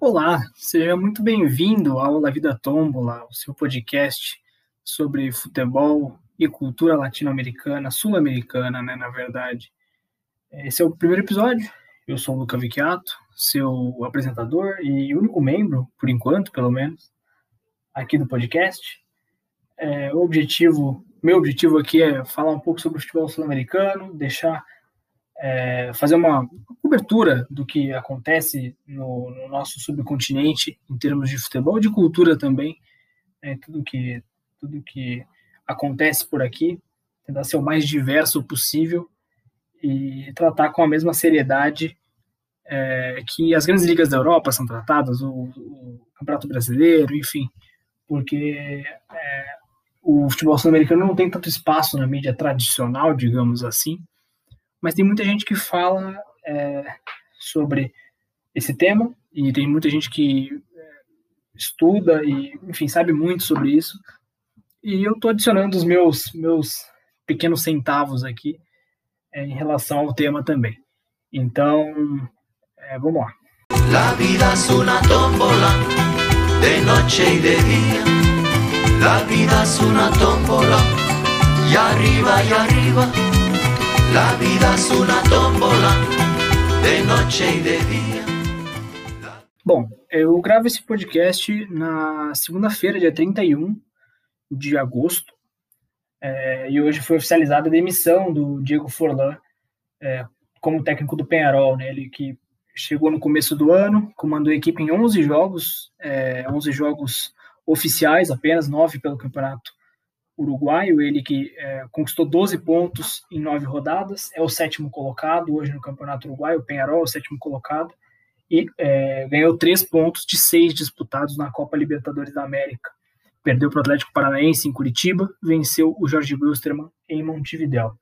Olá, seja muito bem-vindo ao La Vida Tombola, o seu podcast sobre futebol e cultura latino-americana, sul-americana, né, na verdade. Esse é o primeiro episódio. Eu sou o Luca Vicchiato, seu apresentador e único membro, por enquanto, pelo menos, aqui do podcast. É, o objetivo, meu objetivo aqui é falar um pouco sobre o futebol sul-americano, deixar é, fazer uma cobertura do que acontece no, no, nosso subcontinente em termos de futebol, de cultura também, né, tudo que tudo que acontece por aqui, tentar ser o mais diverso possível e tratar com a mesma seriedade é, que as grandes ligas da Europa são tratadas, o, o Campeonato Brasileiro, enfim, porque é, o futebol sul-americano não tem tanto espaço na mídia tradicional, digamos assim, mas tem muita gente que fala é, sobre esse tema e tem muita gente que é, estuda e, enfim, sabe muito sobre isso. E eu estou adicionando os meus, meus pequenos centavos aqui é, em relação ao tema também. Então, é, vamos lá. La vida es una tómbola de noche y de día. La vida es una tómbola y arriba y arriba. La vida es una tómbola de noche y de dia. Bom, eu gravo esse podcast na segunda-feira, dia 31 de agosto, é, e hoje foi oficializada a demissão do Diego Forlan é, como técnico do Penharol, né, ele que chegou no começo do ano, comandou a equipe em 11 jogos, é, 11 jogos oficiais, apenas 9 pelo campeonato uruguaio, ele que é, conquistou 12 pontos em nove rodadas, é o sétimo colocado hoje no Campeonato Uruguaio, o Penharol é o sétimo colocado, e é, ganhou três pontos de seis disputados na Copa Libertadores da América. Perdeu para o Atlético Paranaense em Curitiba, venceu o Jorge Wilstermann em Montevideo.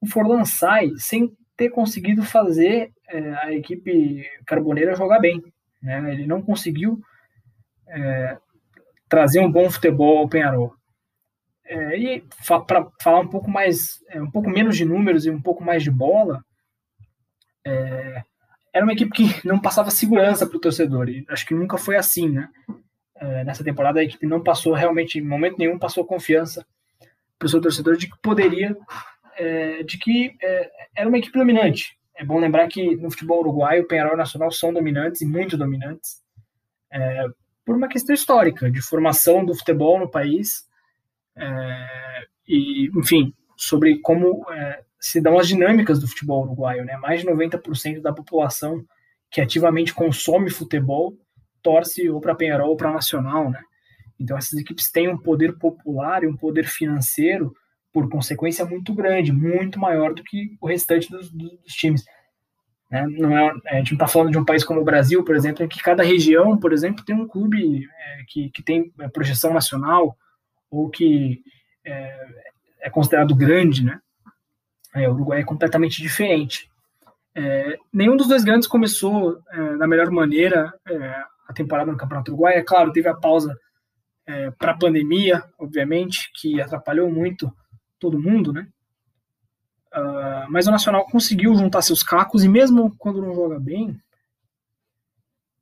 O Forlan sai sem ter conseguido fazer é, a equipe carboneira jogar bem. Né? Ele não conseguiu é, trazer um bom futebol ao Penharol. É, e para falar um pouco mais, é, um pouco menos de números e um pouco mais de bola, é, era uma equipe que não passava segurança para o torcedor. E acho que nunca foi assim, né? É, nessa temporada a equipe não passou realmente, em momento nenhum, passou confiança para o seu torcedor de que poderia, é, de que é, era uma equipe dominante. É bom lembrar que no futebol uruguaio, o Penharol Nacional são dominantes e muito dominantes, por uma questão histórica de formação do futebol no país é, e, enfim, sobre como é, se dão as dinâmicas do futebol uruguaio. Né? Mais de 90% da população que ativamente consome futebol torce ou para Penharol ou para Nacional. Né? Então, essas equipes têm um poder popular e um poder financeiro, por consequência, muito grande, muito maior do que o restante dos, dos times. Né? Não é, a gente não está falando de um país como o Brasil, por exemplo, em que cada região, por exemplo, tem um clube é, que, que tem é, projeção nacional, ou que é, é considerado grande, né? É, o Uruguai é completamente diferente. É, nenhum dos dois grandes começou é, da melhor maneira é, a temporada no Campeonato Uruguai. É claro, teve a pausa é, para a pandemia, obviamente, que atrapalhou muito todo mundo, né? Uh, mas o Nacional conseguiu juntar seus cacos e mesmo quando não joga bem,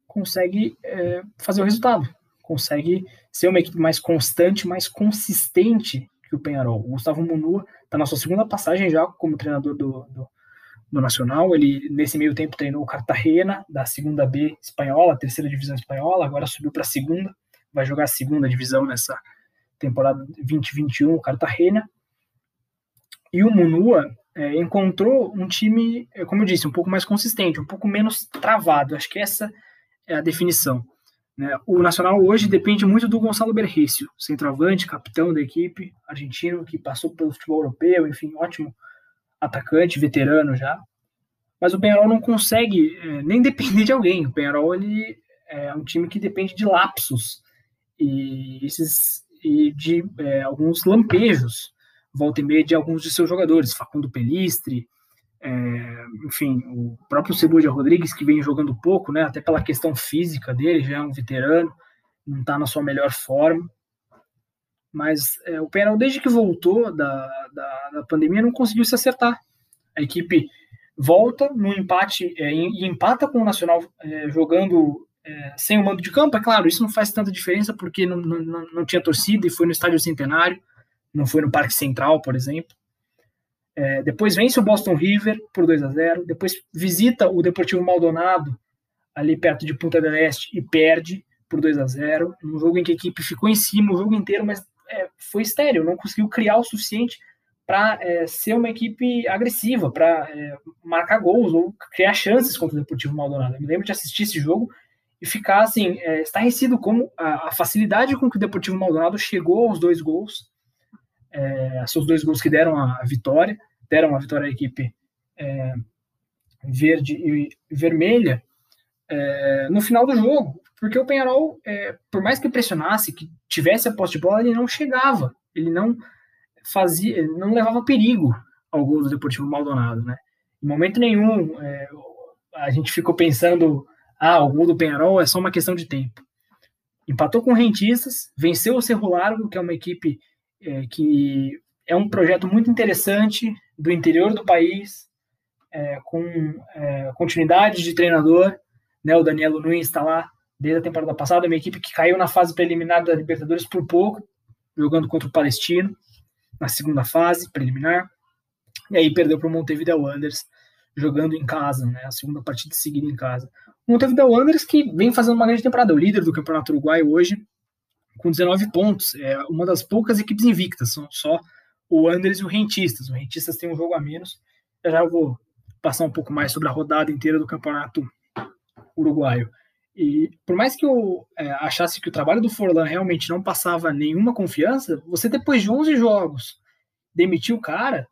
consegue é, fazer o resultado consegue ser uma equipe mais constante, mais consistente que o Penharol. O Gustavo Munua está na sua segunda passagem já como treinador do, do, do, Nacional. Ele, nesse meio tempo, treinou o Cartagena, da segunda B espanhola, terceira divisão espanhola, agora subiu para a segunda, vai jogar a segunda divisão nessa temporada 2021, o Cartagena. E o Munua é, encontrou um time, é, como eu disse, um pouco mais consistente, um pouco menos travado. Acho que essa é a definição. Né? O Nacional hoje depende muito do Gonçalo Berrício, centroavante, capitão da equipe, argentino, que passou pelo futebol europeu, enfim, ótimo atacante, veterano já. Mas o Penharol não consegue é, nem depender de alguém. O Penharol ele é um time que depende de lapsos e, esses, e de é, alguns lampejos, volta e meia, de alguns de seus jogadores, Facundo Pelistre, é, enfim, o próprio Ceboja Rodrigues, que vem jogando pouco, né, até pela questão física dele, já é um veterano, não está na sua melhor forma. Mas é, o Penal, desde que voltou da, da, da, pandemia, não conseguiu se acertar. A equipe volta no empate é, e empata com o Nacional é, jogando é, sem o mando de campo, é claro, isso não faz tanta diferença porque não, não, não tinha torcida e foi no Estádio Centenário, não foi no Parque Central, por exemplo. É, depois vence o Boston River por 2 a 0 depois visita o Deportivo Maldonado, ali perto de Punta del Este, e perde por 2 a 0 um jogo em que a equipe ficou em cima o jogo inteiro, mas é, foi estéreo, não conseguiu criar o suficiente para é, ser uma equipe agressiva, para é, marcar gols ou criar chances contra o Deportivo Maldonado. Eu me lembro de assistir esse jogo e ficar assim, é, estarrecido como a, a, facilidade com que o Deportivo Maldonado chegou aos dois gols, é, seus dois gols que deram a, a, vitória, deram a vitória à equipe é, verde e vermelha é, no final do jogo, porque o Penharol, é, por mais que pressionasse, que tivesse a posse de bola, ele não chegava, ele não fazia, não levava perigo ao gol do Deportivo Maldonado, né? Em momento nenhum é, a gente ficou pensando, ah, o gol do Penharol é só uma questão de tempo. Empatou com o Rentistas, venceu o Cerro Largo, que é uma equipe é, que é um projeto muito interessante do interior do país, é, com é, continuidade de treinador, né? O Danielo Nunes está lá desde a temporada passada, uma equipe que caiu na fase preliminar da Libertadores por pouco, jogando contra o Palestino na segunda fase preliminar, e aí perdeu para o Montevideo Wanderers, jogando em casa, né, a segunda partida seguida em casa. O Montevideo Wanderers que vem fazendo uma grande temporada, o líder do Campeonato Uruguaio hoje, com 19 pontos, é uma das poucas equipes invictas, são só o Wanderers e o Rentistas. O Rentistas tem um jogo a menos, eu já vou passar um pouco mais sobre a rodada inteira do Campeonato Uruguaio. E por mais que eu é, achasse que o trabalho do Forlan realmente não passava nenhuma confiança, você depois de 11 jogos demitiu o cara,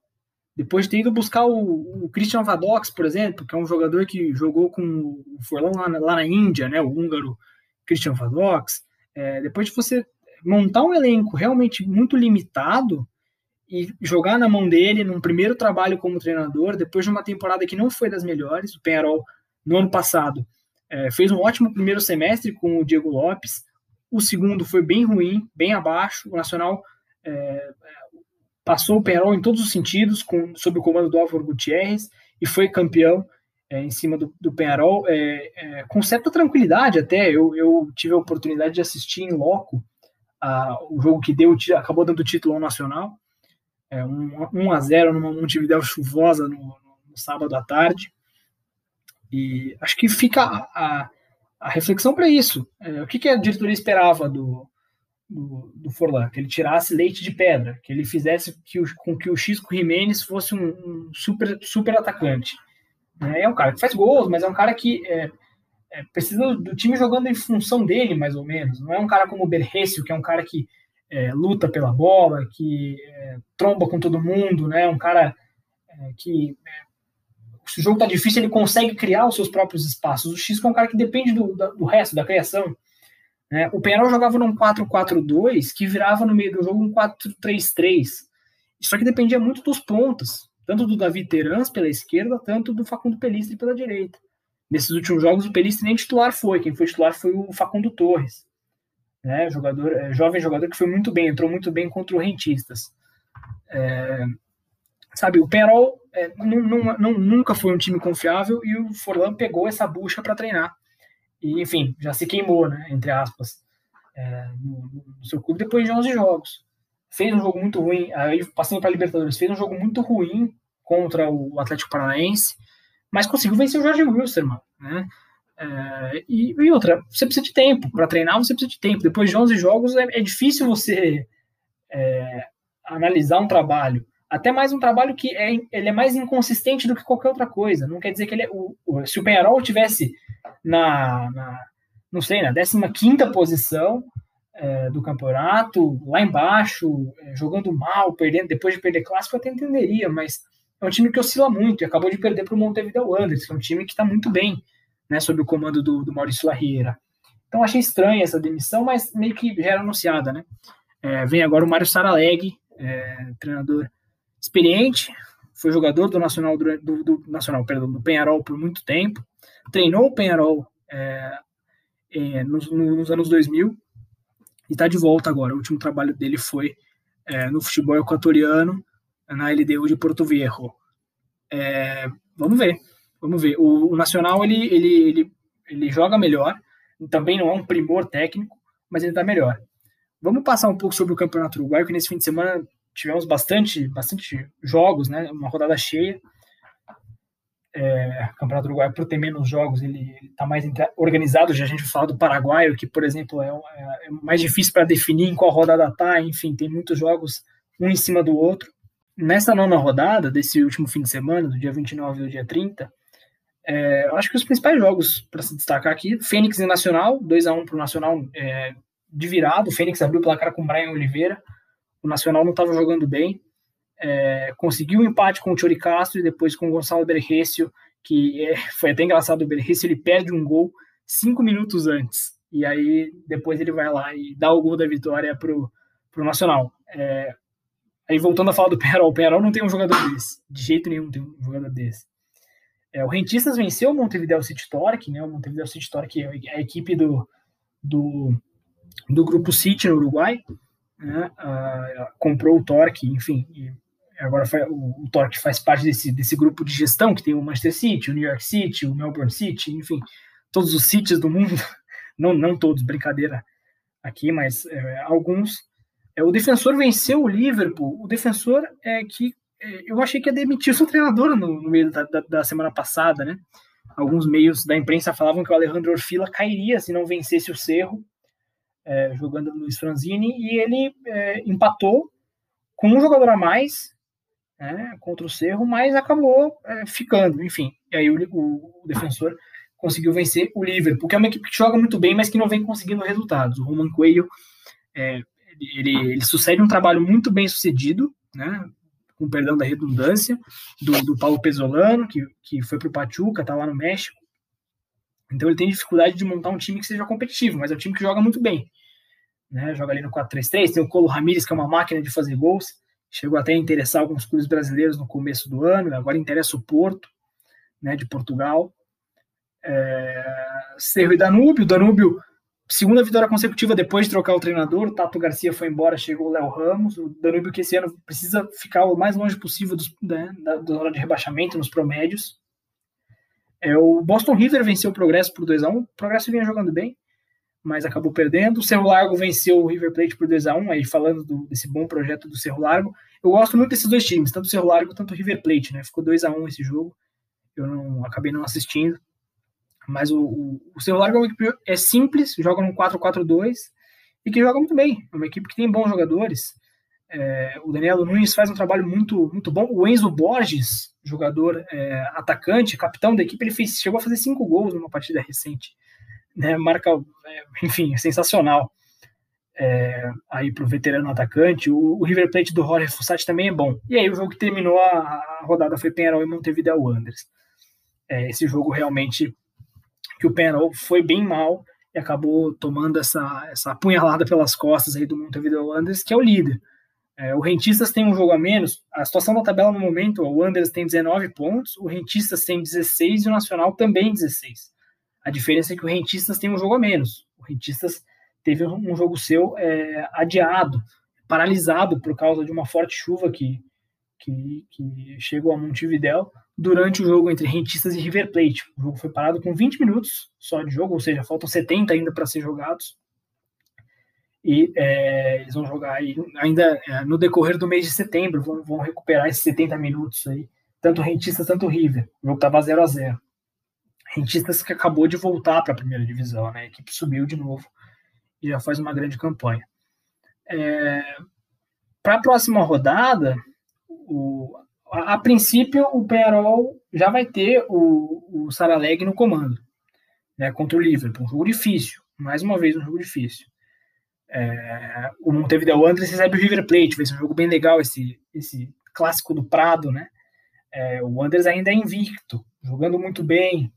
depois de ter ido buscar o, o Christian Vadox, por exemplo, que é um jogador que jogou com o Forlan lá, na, lá na Índia, né, o húngaro Christian Vadox, é, depois de você montar um elenco realmente muito limitado e jogar na mão dele num primeiro trabalho como treinador, depois de uma temporada que não foi das melhores, o Penharol no ano passado é, fez um ótimo primeiro semestre com o Diego Lopes. O segundo foi bem ruim, bem abaixo. O Nacional é, passou o Penarol em todos os sentidos, com, sob o comando do Álvaro Gutierrez, e foi campeão é, em cima do, do Penarol, é, é, com certa tranquilidade até. Eu, eu, tive a oportunidade de assistir em loco a, o jogo que deu, acabou dando título ao Nacional. É, um, 1 a 0 numa Montevideo chuvosa no, no sábado à tarde. E acho que fica a, a reflexão para isso. É, o que, que, a diretoria esperava do, do, do, Forlan? Que ele tirasse leite de pedra, que ele fizesse que o, com que o Xisco Jimenez fosse um, um super, super atacante. É, é um cara que faz gols, mas é um cara que é, é, precisa do time jogando em função dele, mais ou menos. Não é um cara como o Berrecio, que é um cara que é, luta pela bola, que é, tromba com todo mundo, né? um cara é, que se o jogo tá difícil, ele consegue criar os seus próprios espaços. O X é um cara que depende do, do resto, da criação. Né? O Penarol jogava num 4-4-2 que virava no meio do jogo um 4-3-3. Só que dependia muito dos pontos, tanto do Davi Terans pela esquerda, tanto do Facundo Pelistri pela direita. Nesses últimos jogos, o Pelistri nem titular foi, quem foi titular foi o Facundo Torres, né? jogador, é, jovem jogador que foi muito bem, entrou muito bem contra o Rentistas. É, sabe, o Penarol é, não, não, não, nunca foi um time confiável e o Forlan pegou essa bucha para treinar. E, enfim, já se queimou, né, entre aspas, é, no, no, seu clube depois de 11 jogos. Fez um jogo muito ruim, aí passando para Libertadores, fez um jogo muito ruim contra o Atlético Paranaense, mas conseguiu vencer o Jorge Wilstermann, né? É, e, e, outra, você precisa de tempo. Para treinar, você precisa de tempo. Depois de 11 jogos, é, é difícil você é, analisar um trabalho até mais um trabalho que é, ele é mais inconsistente do que qualquer outra coisa. Não quer dizer que ele é, o, o, se o Penharol tivesse na, na, não sei, na 15 posição é, do campeonato, lá embaixo, é, jogando mal, perdendo, depois de perder clássico, eu até entenderia, mas é um time que oscila muito e acabou de perder para o Montevideo Wanderers, que é um time que está muito bem, né, sob o comando do, do Maurício Larriera. Então achei estranha essa demissão, mas meio que já era anunciada, né? É, vem agora o Mário Saraleg, é, treinador experiente, foi jogador do Nacional, do, do Nacional, perdão, do Penharol por muito tempo, treinou o Penharol é, é, nos, nos, anos 2000 e está de volta agora. O último trabalho dele foi é, no futebol equatoriano, na LDU de Porto Viejo. É, vamos ver, vamos ver. O, o, Nacional ele, ele, ele, ele joga melhor, Também não é um primor técnico, mas ele está melhor. Vamos passar um pouco sobre o Campeonato Uruguaio, que nesse fim de semana tivemos bastante, bastante jogos, né? Uma rodada cheia. É, Campeonato Uruguaio, por ter menos jogos, ele está mais organizado. Já a gente fala do Paraguaio, que, por exemplo, é, é, é mais difícil para definir em qual rodada está. Enfim, tem muitos jogos um em cima do outro. Nessa nona rodada, desse último fim de semana, do dia 29 e do dia 30, é, acho que os principais jogos para se destacar aqui, Fênix e Nacional, 2 a 1 para o Nacional é, de virado, o Fênix abriu o placar com o Brian Oliveira, o Nacional não estava jogando bem, é, conseguiu um empate com o Chori Castro e depois com o Gonçalo Berrecio, que é, foi até engraçado, o Berrecio ele perde um gol cinco minutos antes, e aí depois ele vai lá e dá o gol da vitória para o Nacional. É, aí voltando a falar do Perol, o Perol não tem um jogador desse, de jeito nenhum tem um jogador desse. É, o Rentistas venceu o Montevideo City Torque, né? O Montevideo City Torque é a equipe do, do, do grupo City no Uruguai, né? Ah, comprou o Torque, enfim, agora o, o Torque faz parte desse, desse grupo de gestão que tem o Manchester City, o New York City, o Melbourne City, enfim, todos os cities do mundo, não, não todos, brincadeira aqui, mas é, alguns. É, o defensor venceu o Liverpool. O defensor é que eu achei que ia demitir o seu treinador no, no meio da, da, da, semana passada, né? Alguns meios da imprensa falavam que o Alejandro Orfila cairia se não vencesse o Cerro, é, jogando Luiz Franzini, e ele é, empatou com um jogador a mais né, contra o Cerro, mas acabou é, ficando, enfim. E aí o, o, o, defensor conseguiu vencer o Liverpool, que é uma equipe que joga muito bem, mas que não vem conseguindo resultados. O Roman Coelho, é, ele, ele sucede um trabalho muito bem sucedido, né? Com perdão da redundância, do, do Paulo Pesolano, que, que foi para o Pachuca, está lá no México. Então ele tem dificuldade de montar um time que seja competitivo, mas é um time que joga muito bem. Né? Joga ali no 4-3-3, tem o Colo Ramírez, que é uma máquina de fazer gols, chegou até a interessar alguns clubes brasileiros no começo do ano, agora interessa o Porto, né, de Portugal. É... Cerro e Danúbio, Danúbio segunda vitória consecutiva depois de trocar o treinador. O Tato Garcia foi embora, chegou o Léo Ramos. O Danúbio, que esse ano precisa ficar o mais longe possível dos, né, da, da hora de rebaixamento, nos promédios. É, o Boston River venceu o Progresso por 2x1. O Progresso vinha jogando bem, mas acabou perdendo. O Cerro Largo venceu o River Plate por 2x1. Aí, falando do, desse bom projeto do Cerro Largo, eu gosto muito desses dois times, tanto o Cerro Largo quanto o River Plate. Né? Ficou 2x1 esse jogo. Eu não acabei não assistindo. Mas o, o, o celular é uma equipe é simples, joga no 4-4-2 e que joga muito bem. É uma equipe que tem bons jogadores. É, o Daniel Nunes faz um trabalho muito, muito bom. O Enzo Borges, jogador é, atacante, capitão da equipe, ele fez, chegou a fazer cinco gols numa partida recente. Né, marca, é, enfim, é sensacional. É, aí para o veterano atacante. O, o, River Plate do Jorge Fossati também é bom. E aí o jogo que terminou a, a rodada foi Penharol e Montevideo Wanderers. É, esse jogo realmente que o Penarol foi bem mal e acabou tomando essa, essa apunhalada pelas costas aí do Montevideo Wanderers, que é o líder. É, o Rentistas tem um jogo a menos. A situação da tabela no momento, o Wanderers tem 19 pontos, o Rentistas tem 16 e o Nacional também 16. A diferença é que o Rentistas tem um jogo a menos. O Rentistas teve um jogo seu é, adiado, paralisado por causa de uma forte chuva que, que, que chegou a Montevideo durante o jogo entre Rentistas e River Plate. O jogo foi parado com 20 minutos só de jogo, ou seja, faltam 70 ainda para ser jogados. E é, eles vão jogar aí, ainda é, no decorrer do mês de setembro, vão, vão recuperar esses 70 minutos aí, tanto Rentistas, tanto River. O jogo estava 0 a 0 Rentistas que acabou de voltar para a primeira divisão, né? A equipe subiu de novo e já faz uma grande campanha. É, para a próxima rodada, o, a, a, princípio, o Penarol já vai ter o, o Saraleg no comando, né, contra o Liverpool. Um jogo difícil, mais uma vez um jogo difícil. É, o Montevideo Wanderers recebe o River Plate, vai ser um jogo bem legal esse, esse clássico do Prado, né? É, o Wanderers ainda é invicto, jogando muito bem,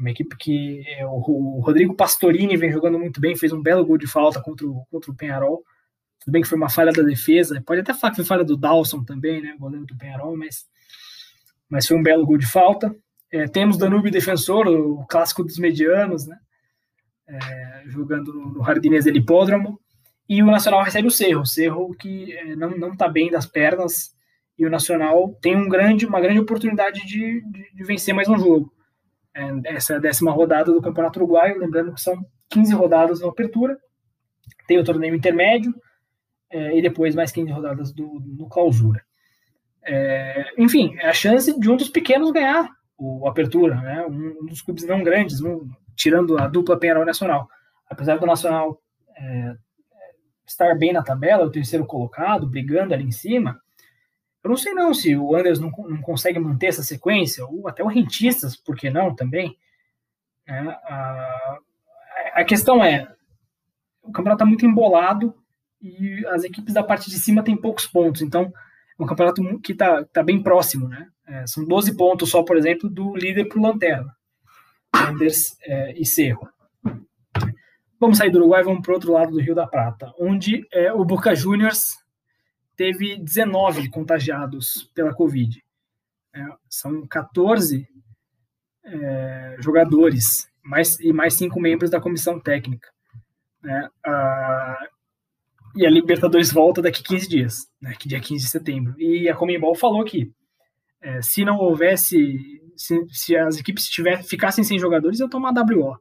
uma equipe que é, o, o, Rodrigo Pastorini vem jogando muito bem, fez um belo gol de falta contra o, contra o Penharol. Tudo bem que foi uma falha da defesa, pode até falar que foi falha do Dawson também, né, goleiro do Penharol, mas, mas foi um belo gol de falta. É, temos Danube Defensor, o clássico dos medianos, né, é, jogando no, Jardinês del Hipódromo, e o Nacional recebe o Cerro, o Cerro que é, não não está bem das pernas, e o Nacional tem um grande, uma grande oportunidade de, de, de vencer mais um jogo. É, essa é a décima rodada do Campeonato Uruguaio, lembrando que são 15 rodadas no Apertura, tem o torneio intermédio é, e depois mais 15 rodadas do, no Clausura. É, enfim, é a chance de um dos pequenos ganhar o Apertura, né? um, dos clubes não grandes, tirando a dupla Penharol Nacional. Apesar do Nacional é, estar bem na tabela, o terceiro colocado, brigando ali em cima, eu não sei não se o Anders não, não consegue manter essa sequência, ou até o Rentistas, por que não também. É, a, a questão é, o campeonato está muito embolado e as equipes da parte de cima têm poucos pontos, então é um campeonato que está tá bem próximo, né? É, são 12 pontos só, por exemplo, do líder para o Lanterna, Anders é, e Cerro. Vamos sair do Uruguai, vamos para o outro lado do Rio da Prata, onde é, o Boca Juniors teve 19 contagiados pela Covid. É, são 14 é, jogadores mais, e mais cinco membros da comissão técnica. A, e a Libertadores volta daqui 15 dias, né, que dia 15 de setembro. E a Comembol falou que é, se não houvesse, se, se as equipes tiver, ficassem sem jogadores, eu tomar WO.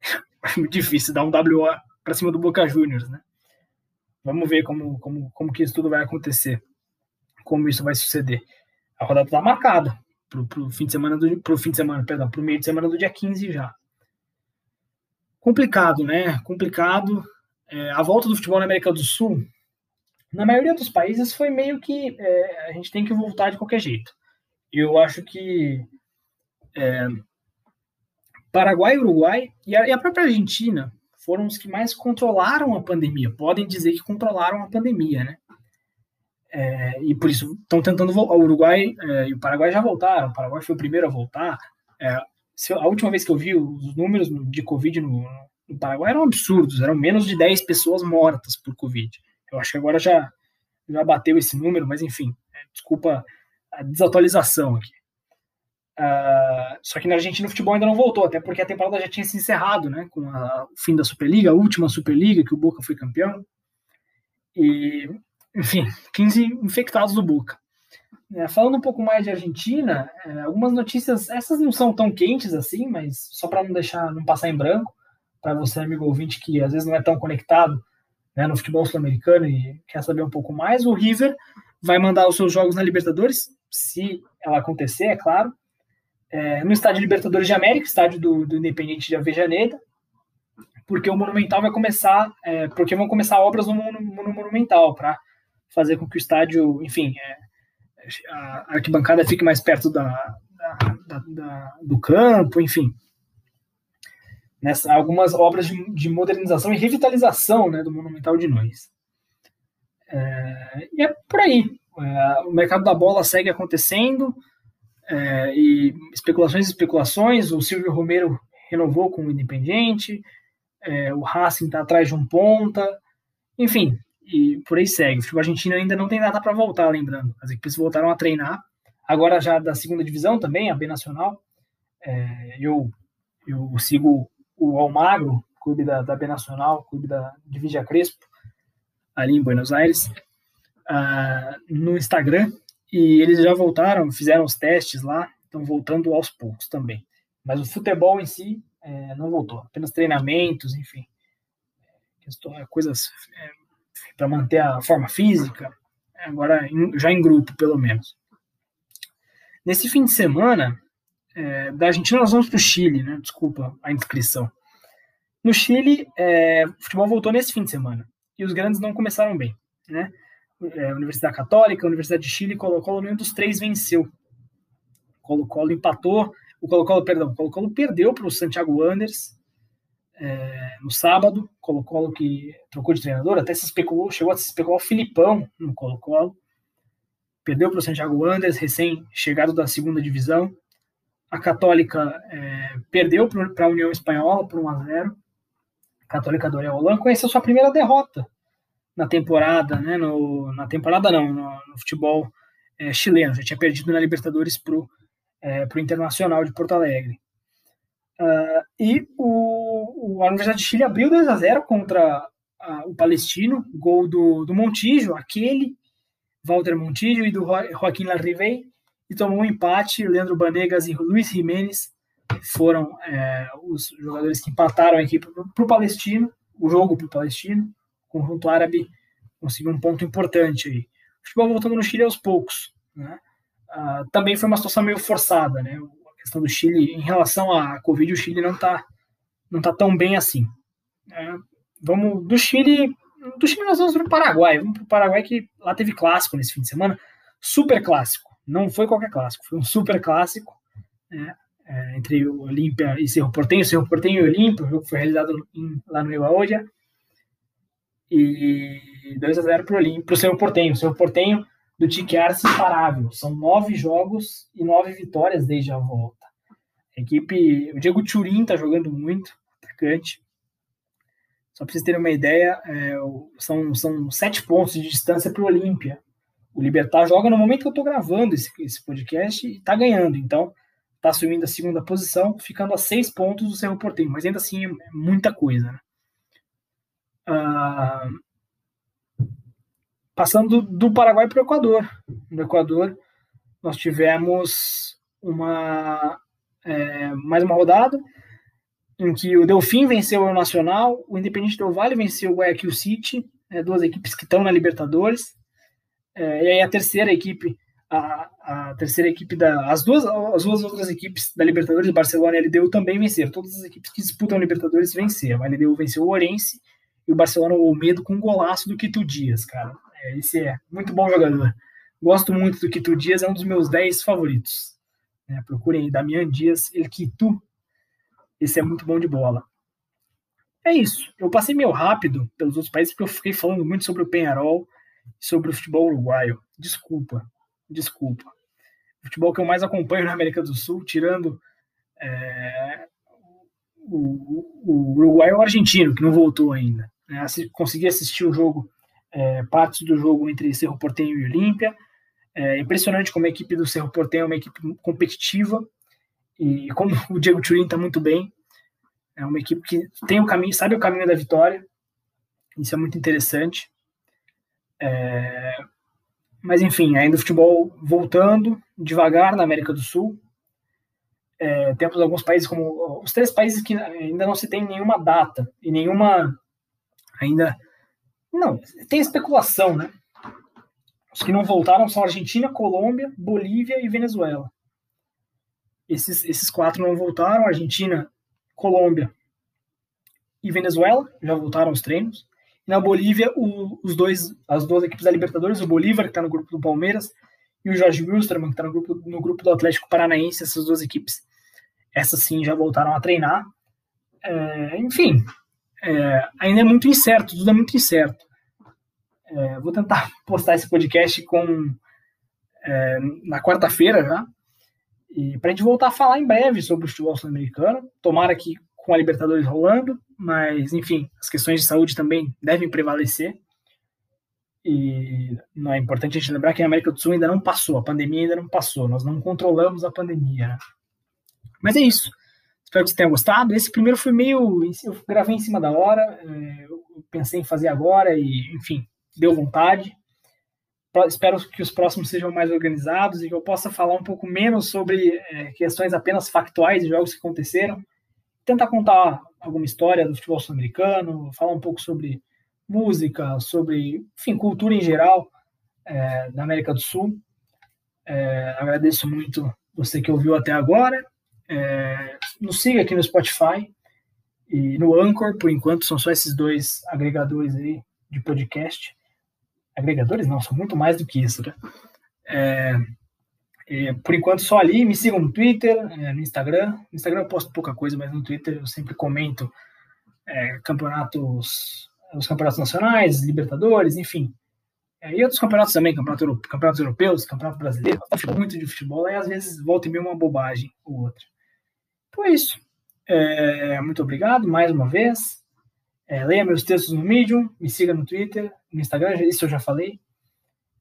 É muito difícil dar um WO para cima do Boca Juniors, né? Vamos ver como, como, como que isso tudo vai acontecer, como isso vai suceder. A rodada está marcada pro, pro fim de semana do pro fim de semana, perdão, pro meio de semana do dia 15 já. Complicado, né? Complicado é, a volta do futebol na América do Sul, na maioria dos países, foi meio que é, a gente tem que voltar de qualquer jeito. Eu acho que é, Paraguai, Uruguai e a, e a, própria Argentina foram os que mais controlaram a pandemia. Podem dizer que controlaram a pandemia, né? É, e por isso estão tentando voltar. O Uruguai é, e o Paraguai já voltaram. O Paraguai foi o primeiro a voltar. É, a última vez que eu vi os números de Covid no, no Paraguai eram absurdos, eram menos de 10 pessoas mortas por Covid. Eu acho que agora já, já bateu esse número, mas enfim, é, desculpa a desatualização aqui. Uh, só que na Argentina o futebol ainda não voltou, até porque a temporada já tinha se encerrado, né, com a, o fim da Superliga, a última Superliga, que o Boca foi campeão. E, enfim, 15 infectados do Boca. É, falando um pouco mais de Argentina, é, algumas notícias, essas não são tão quentes assim, mas só para não deixar, não passar em branco para você, amigo ouvinte, que às vezes não é tão conectado né, no futebol sul-americano e quer saber um pouco mais, o River vai mandar os seus jogos na Libertadores, se ela acontecer, é claro, é, no estádio Libertadores de América, estádio do, do Independiente de Avejaneda, porque o Monumental vai começar, é, porque vão começar obras no, no, no Monumental, para fazer com que o estádio, enfim, é, a arquibancada fique mais perto da, da, da, do campo, enfim, nessa, algumas obras de, de modernização e revitalização né, do Monumental de Nunes. É, e é por aí. É, o mercado da bola segue acontecendo é, e especulações e especulações. O Silvio Romero renovou com o Independiente, é, o Racing está atrás de um ponta, enfim, e por aí segue. O futebol argentino ainda não tem data para voltar, lembrando. As equipes voltaram a treinar, agora já da segunda divisão também, a B Nacional. É, eu, eu sigo o Almagro, clube da, da B Nacional, clube da, de Crespo, ali em Buenos Aires, uh, no Instagram, e eles já voltaram, fizeram os testes lá, estão voltando aos poucos também. Mas o futebol em si é, não voltou, apenas treinamentos, enfim, coisas é, para manter a forma física, agora já em grupo, pelo menos. Nesse fim de semana, é, da Argentina nós vamos para o Chile, né? Desculpa a inscrição. No Chile, é, o futebol voltou nesse fim de semana e os grandes não começaram bem, né? É, Universidade Católica, Universidade de Chile, Colo-Colo, nenhum dos três venceu. Colo-Colo empatou, o Colo-Colo, perdão, Colo-Colo perdeu para o Santiago Wanderers é, no sábado, Colo-Colo que trocou de treinador, até se especulou, chegou a se especular o Filipão no Colo-Colo, perdeu para o Santiago Wanderers, recém-chegado da segunda divisão, a Católica é, perdeu para a União Espanhola por 1 a 0. A Católica do Ariel conheceu sua primeira derrota na temporada, né? No, na temporada não, no, no futebol é, chileno. Já tinha perdido na Libertadores para o é, Internacional de Porto Alegre. Uh, e o, o, a Universidade de Chile abriu 2 a 0 contra a, o Palestino, gol do, do Montijo, aquele Walter Montijo e do Joaquim Larrivey, e tomou um empate. Leandro Banegas e Luiz Jimenez foram é, os jogadores que empataram a equipe para o Palestino, o jogo para o Palestino, o conjunto árabe conseguiu um ponto importante aí. O futebol voltando no Chile aos poucos, né? Uh, também foi uma situação meio forçada, né? A questão do Chile, em relação à Covid, o Chile não está não tá tão bem assim. É, vamos do Chile, do Chile nós vamos para o Paraguai, vamos para o Paraguai que lá teve clássico nesse fim de semana, super clássico, não foi qualquer clássico, foi um super clássico, né? é, entre o Olímpia e Cerro Portenho, Cerro Portenho e Olímpia, o jogo foi realizado em, lá no Ibaoja, e 2 a 0 para o Cerro Portenho, o Cerro Portenho do Tique Arce imparável, são nove jogos e nove vitórias desde a volta. A equipe, o Diego Turin está jogando muito, atacante, só para vocês terem uma ideia, é, são, são sete pontos de distância para o Olímpia. O Libertar joga no momento que eu estou gravando esse, esse podcast e está ganhando. Então, está assumindo a segunda posição, ficando a seis pontos do Cerro Porteño, mas ainda assim é muita coisa. Né? Ah, passando do Paraguai para o Equador. No Equador, nós tivemos uma é, mais uma rodada em que o Delfim venceu o Nacional, o Independente Del Vale venceu o Guayaquil City, é, duas equipes que estão na Libertadores. É, e aí a terceira equipe a, a terceira equipe da. As duas, as duas outras equipes da Libertadores, Barcelona e LDU, também venceram. Todas as equipes que disputam Libertadores venceram. A LDU venceu o Orense e o Barcelona o medo com um golaço do Quito Dias, cara. É, esse é muito bom jogador. Gosto muito do Quito Dias, é um dos meus 10 favoritos. É, procurem aí, Damian Dias, El Quito. Esse é muito bom de bola. É isso. Eu passei meio rápido pelos outros países porque eu fiquei falando muito sobre o Penharol sobre o futebol uruguaio. Desculpa desculpa. O futebol que eu mais acompanho na América do Sul, tirando é, o, o, Uruguai e o argentino, que não voltou ainda. Né? Consegui assistir o jogo, é, partes do jogo entre Cerro Porteño e Olímpia. É impressionante como a equipe do Cerro Porteño é uma equipe competitiva e como o Diego Turin está muito bem. É uma equipe que tem o caminho, sabe o caminho da vitória. Isso é muito interessante. É, mas enfim, ainda o futebol voltando devagar na América do Sul. É, temos alguns países como os três países que ainda não se tem nenhuma data e nenhuma ainda não tem especulação, né? Os que não voltaram são Argentina, Colômbia, Bolívia e Venezuela. Esses, esses quatro não voltaram, Argentina, Colômbia e Venezuela já voltaram aos treinos. E na Bolívia, o, os dois, as duas equipes da Libertadores, o Bolívar, que está no grupo do Palmeiras, e o Jorge Wilstermann, que está no grupo, no grupo do Atlético Paranaense, essas duas equipes, essas sim já voltaram a treinar. É, enfim, é, ainda é muito incerto, tudo é muito incerto. É, vou tentar postar esse podcast com é, na quarta-feira já, e para a gente voltar a falar em breve sobre o futebol sul-americano. Tomara que com a Libertadores rolando, mas enfim, as questões de saúde também devem prevalecer. E não é importante a gente lembrar que a América do Sul ainda não passou, a pandemia ainda não passou, nós não controlamos a pandemia. Mas é isso. Espero que você tenha gostado. Esse primeiro foi meio. Eu gravei em cima da hora, é, eu pensei em fazer agora e, enfim, deu vontade. Espero que os próximos sejam mais organizados e que eu possa falar um pouco menos sobre é, questões apenas factuais de jogos que aconteceram tentar contar alguma história do futebol sul-americano, falar um pouco sobre música, sobre, enfim, cultura em geral é, da América do Sul. É, agradeço muito você que ouviu até agora. É, nos siga aqui no Spotify e no Anchor, por enquanto são só esses dois agregadores aí de podcast. Agregadores não, são muito mais do que isso, né? É, por enquanto, só ali. Me sigam no Twitter, é, no Instagram. No Instagram eu posto pouca coisa, mas no Twitter eu sempre comento é, campeonatos, os campeonatos nacionais, Libertadores, enfim. É, e outros campeonatos também, campeonato, campeonatos europeus, campeonato brasileiro. Eu falo muito de futebol e às vezes volta e meio uma bobagem ou outra. Então é isso. É, muito obrigado mais uma vez. É, leia meus textos no Medium, me siga no Twitter, no Instagram, isso eu já falei.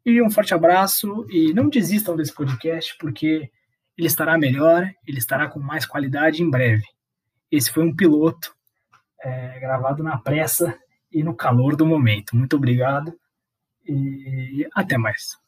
E um forte abraço e não desistam desse podcast, porque ele estará melhor, ele estará com mais qualidade em breve. Esse foi um piloto é, gravado na pressa e no calor do momento. Muito obrigado e até mais.